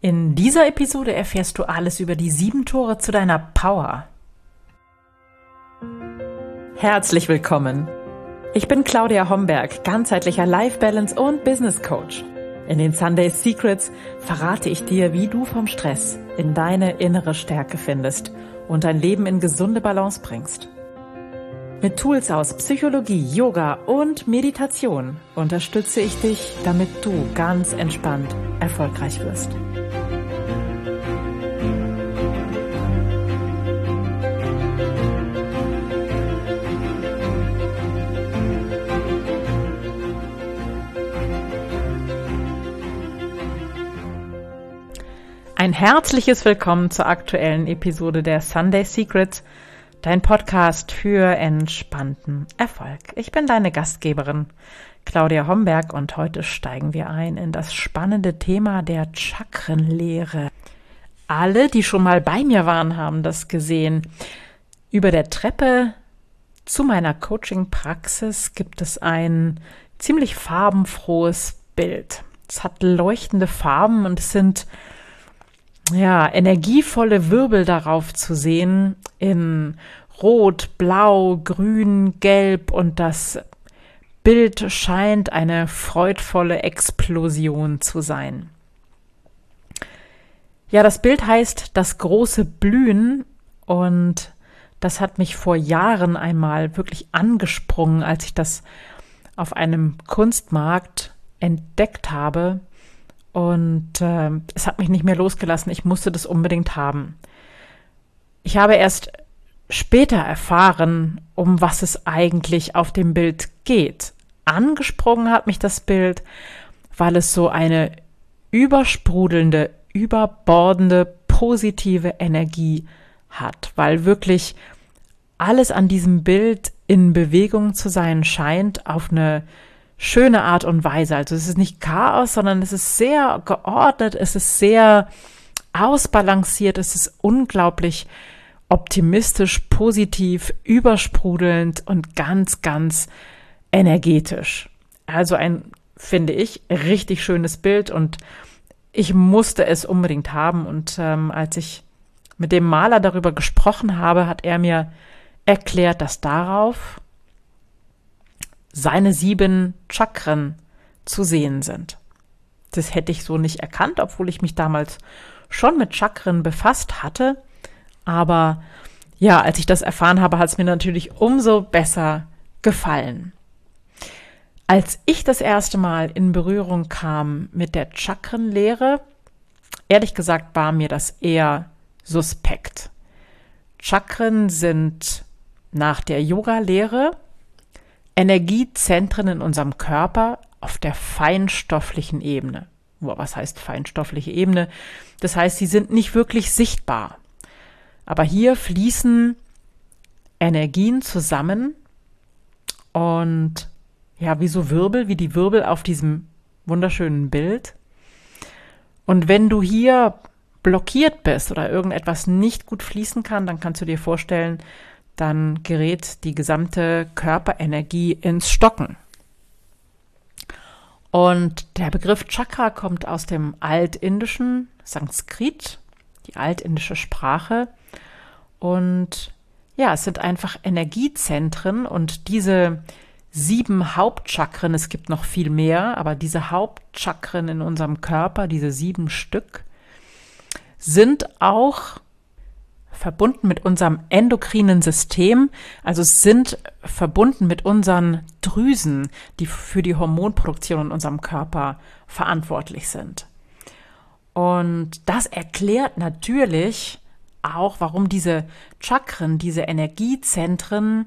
In dieser Episode erfährst du alles über die sieben Tore zu deiner Power. Herzlich willkommen. Ich bin Claudia Homberg, ganzheitlicher Life Balance und Business Coach. In den Sunday Secrets verrate ich dir, wie du vom Stress in deine innere Stärke findest und dein Leben in gesunde Balance bringst. Mit Tools aus Psychologie, Yoga und Meditation unterstütze ich dich, damit du ganz entspannt erfolgreich wirst. Ein herzliches Willkommen zur aktuellen Episode der Sunday Secrets – dein Podcast für entspannten Erfolg. Ich bin deine Gastgeberin Claudia Homberg und heute steigen wir ein in das spannende Thema der Chakrenlehre. Alle, die schon mal bei mir waren, haben das gesehen. Über der Treppe zu meiner Coaching-Praxis gibt es ein ziemlich farbenfrohes Bild. Es hat leuchtende Farben und es sind ja, energievolle Wirbel darauf zu sehen in Rot, Blau, Grün, Gelb und das Bild scheint eine freudvolle Explosion zu sein. Ja, das Bild heißt das große Blühen und das hat mich vor Jahren einmal wirklich angesprungen, als ich das auf einem Kunstmarkt entdeckt habe und äh, es hat mich nicht mehr losgelassen. Ich musste das unbedingt haben. Ich habe erst später erfahren, um was es eigentlich auf dem Bild geht. Angesprungen hat mich das Bild, weil es so eine übersprudelnde, überbordende, positive Energie hat, weil wirklich alles an diesem Bild in Bewegung zu sein scheint auf eine schöne Art und Weise. Also es ist nicht Chaos, sondern es ist sehr geordnet, es ist sehr ausbalanciert, es ist unglaublich optimistisch, positiv, übersprudelnd und ganz, ganz energetisch. Also ein, finde ich, richtig schönes Bild und ich musste es unbedingt haben. Und ähm, als ich mit dem Maler darüber gesprochen habe, hat er mir erklärt, dass darauf seine sieben Chakren zu sehen sind. Das hätte ich so nicht erkannt, obwohl ich mich damals schon mit Chakren befasst hatte. Aber ja, als ich das erfahren habe, hat es mir natürlich umso besser gefallen. Als ich das erste Mal in Berührung kam mit der Chakrenlehre, ehrlich gesagt war mir das eher suspekt. Chakren sind nach der Yoga-Lehre Energiezentren in unserem Körper auf der feinstofflichen Ebene. Was heißt feinstoffliche Ebene? Das heißt, sie sind nicht wirklich sichtbar. Aber hier fließen Energien zusammen und ja, wie so Wirbel, wie die Wirbel auf diesem wunderschönen Bild. Und wenn du hier blockiert bist oder irgendetwas nicht gut fließen kann, dann kannst du dir vorstellen, dann gerät die gesamte Körperenergie ins Stocken. Und der Begriff Chakra kommt aus dem altindischen Sanskrit, die altindische Sprache. Und ja, es sind einfach Energiezentren und diese sieben Hauptchakren, es gibt noch viel mehr, aber diese Hauptchakren in unserem Körper, diese sieben Stück, sind auch verbunden mit unserem endokrinen System, also sind verbunden mit unseren Drüsen, die für die Hormonproduktion in unserem Körper verantwortlich sind. Und das erklärt natürlich auch, warum diese Chakren, diese Energiezentren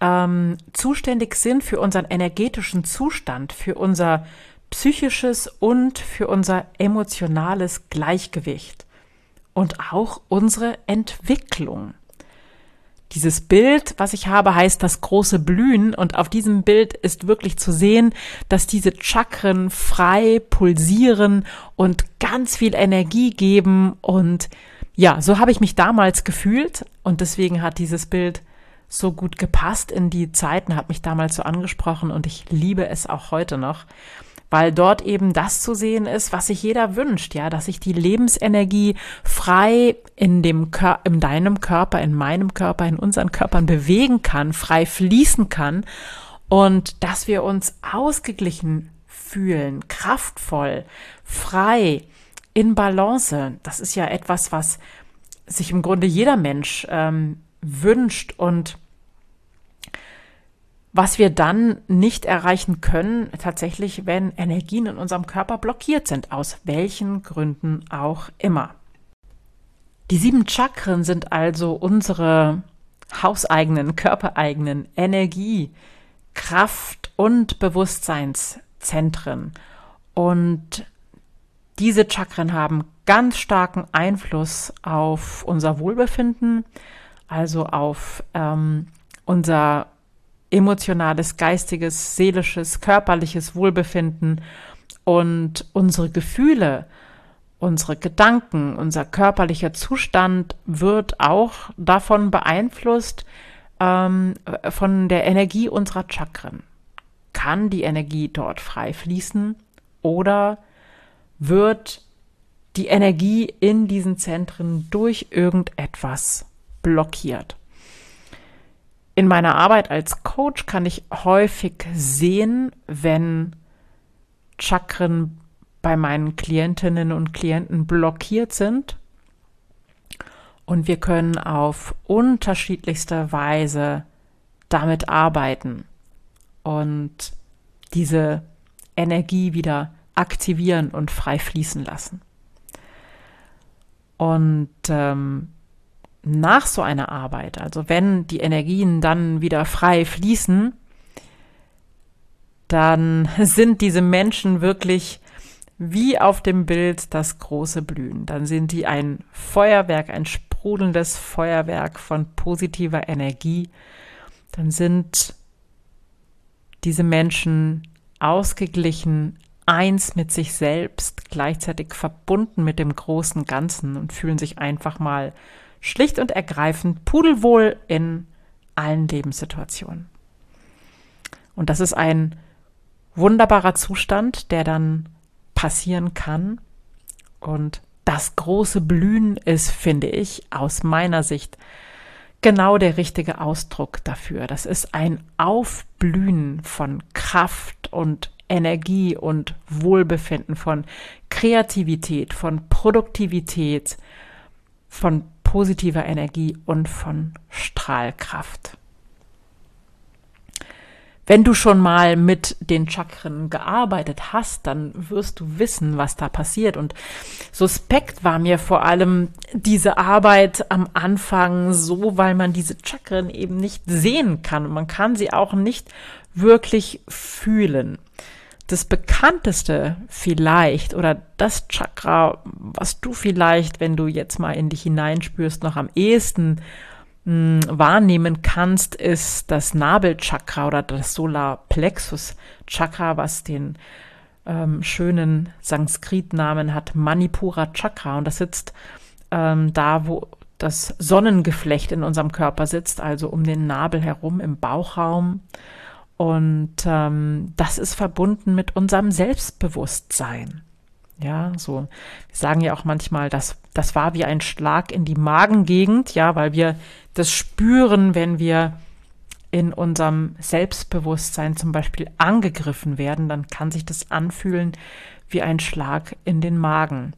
ähm, zuständig sind für unseren energetischen Zustand, für unser psychisches und für unser emotionales Gleichgewicht und auch unsere Entwicklung. Dieses Bild, was ich habe, heißt das große Blühen und auf diesem Bild ist wirklich zu sehen, dass diese Chakren frei pulsieren und ganz viel Energie geben und ja, so habe ich mich damals gefühlt und deswegen hat dieses Bild so gut gepasst in die Zeiten, hat mich damals so angesprochen und ich liebe es auch heute noch, weil dort eben das zu sehen ist, was sich jeder wünscht, ja, dass sich die Lebensenergie frei in dem Kör in deinem Körper, in meinem Körper, in unseren Körpern bewegen kann, frei fließen kann und dass wir uns ausgeglichen fühlen, kraftvoll, frei, in Balance. Das ist ja etwas, was sich im Grunde jeder Mensch ähm, wünscht und was wir dann nicht erreichen können, tatsächlich, wenn Energien in unserem Körper blockiert sind, aus welchen Gründen auch immer. Die sieben Chakren sind also unsere hauseigenen, körpereigenen Energie, Kraft und Bewusstseinszentren. Und diese Chakren haben ganz starken Einfluss auf unser Wohlbefinden, also auf ähm, unser emotionales, geistiges, seelisches, körperliches Wohlbefinden und unsere Gefühle, unsere Gedanken, unser körperlicher Zustand wird auch davon beeinflusst, ähm, von der Energie unserer Chakren. Kann die Energie dort frei fließen oder wird die Energie in diesen Zentren durch irgendetwas blockiert? In meiner Arbeit als Coach kann ich häufig sehen, wenn Chakren bei meinen Klientinnen und Klienten blockiert sind. Und wir können auf unterschiedlichste Weise damit arbeiten und diese Energie wieder aktivieren und frei fließen lassen. Und ähm, nach so einer Arbeit, also wenn die Energien dann wieder frei fließen, dann sind diese Menschen wirklich wie auf dem Bild das große Blühen. Dann sind die ein Feuerwerk, ein sprudelndes Feuerwerk von positiver Energie. Dann sind diese Menschen ausgeglichen, eins mit sich selbst, gleichzeitig verbunden mit dem großen Ganzen und fühlen sich einfach mal schlicht und ergreifend pudelwohl in allen Lebenssituationen. Und das ist ein wunderbarer Zustand, der dann passieren kann. Und das große Blühen ist, finde ich, aus meiner Sicht genau der richtige Ausdruck dafür. Das ist ein Aufblühen von Kraft und Energie und Wohlbefinden, von Kreativität, von Produktivität, von positiver Energie und von Strahlkraft. Wenn du schon mal mit den Chakren gearbeitet hast, dann wirst du wissen, was da passiert. Und suspekt war mir vor allem diese Arbeit am Anfang so, weil man diese Chakren eben nicht sehen kann. Man kann sie auch nicht wirklich fühlen das bekannteste vielleicht oder das Chakra, was du vielleicht, wenn du jetzt mal in dich hineinspürst, noch am ehesten mh, hm, wahrnehmen kannst, ist das Nabelchakra oder das Solarplexus Chakra, was den ähm, schönen Sanskrit-Namen hat, Manipura Chakra. Und das sitzt ähm, da, wo das Sonnengeflecht in unserem Körper sitzt, also um den Nabel herum im Bauchraum. Und ähm, das ist verbunden mit unserem Selbstbewusstsein. Ja, so. Wir sagen ja auch manchmal, dass das war wie ein Schlag in die Magengegend, ja, weil wir das spüren, wenn wir in unserem Selbstbewusstsein zum Beispiel angegriffen werden, dann kann sich das anfühlen wie ein Schlag in den Magen.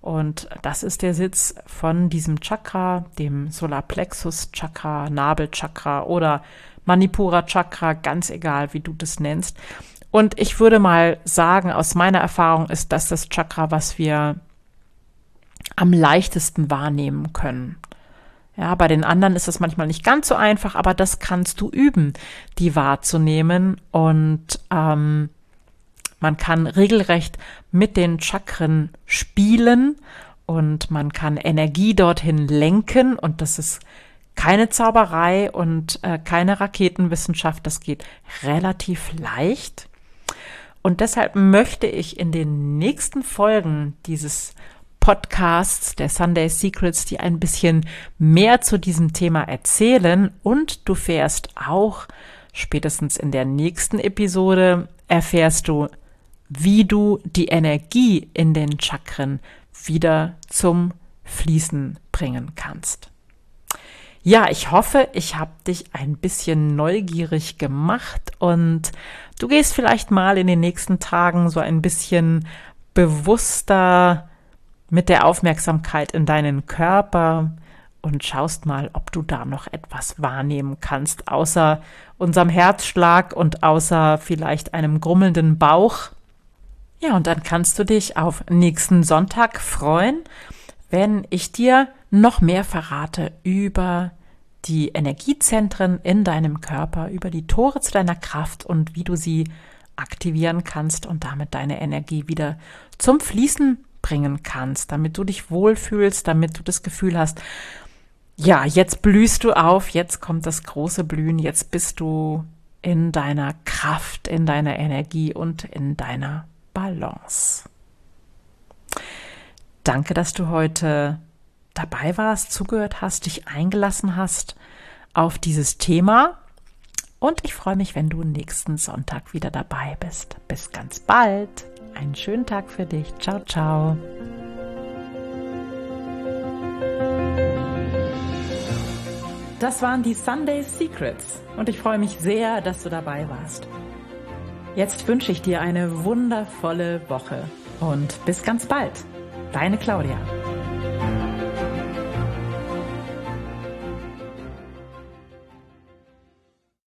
Und das ist der Sitz von diesem Chakra, dem Solarplexus Chakra, Nabelchakra oder Manipura Chakra, ganz egal, wie du das nennst. Und ich würde mal sagen, aus meiner Erfahrung ist das das Chakra, was wir am leichtesten wahrnehmen können. Ja, bei den anderen ist das manchmal nicht ganz so einfach, aber das kannst du üben, die wahrzunehmen. Und ähm, man kann regelrecht mit den Chakren spielen und man kann Energie dorthin lenken. Und das ist keine Zauberei und äh, keine Raketenwissenschaft. Das geht relativ leicht. Und deshalb möchte ich in den nächsten Folgen dieses Podcasts der Sunday Secrets die ein bisschen mehr zu diesem Thema erzählen und du fährst auch spätestens in der nächsten Episode erfährst du, wie du die Energie in den Chakren wieder zum Fließen bringen kannst. Ja, ich hoffe, ich habe dich ein bisschen neugierig gemacht und du gehst vielleicht mal in den nächsten Tagen so ein bisschen bewusster mit der Aufmerksamkeit in deinen Körper und schaust mal, ob du da noch etwas wahrnehmen kannst, außer unserem Herzschlag und außer vielleicht einem grummelnden Bauch. Ja, und dann kannst du dich auf nächsten Sonntag freuen, wenn ich dir noch mehr verrate über die Energiezentren in deinem Körper, über die Tore zu deiner Kraft und wie du sie aktivieren kannst und damit deine Energie wieder zum Fließen bringen kannst, damit du dich wohlfühlst, damit du das Gefühl hast, ja, jetzt blühst du auf, jetzt kommt das große Blühen, jetzt bist du in deiner Kraft, in deiner Energie und in deiner Balance. Danke, dass du heute dabei warst, zugehört hast, dich eingelassen hast auf dieses Thema. Und ich freue mich, wenn du nächsten Sonntag wieder dabei bist. Bis ganz bald. Einen schönen Tag für dich. Ciao, ciao. Das waren die Sunday Secrets und ich freue mich sehr, dass du dabei warst. Jetzt wünsche ich dir eine wundervolle Woche und bis ganz bald. Deine Claudia.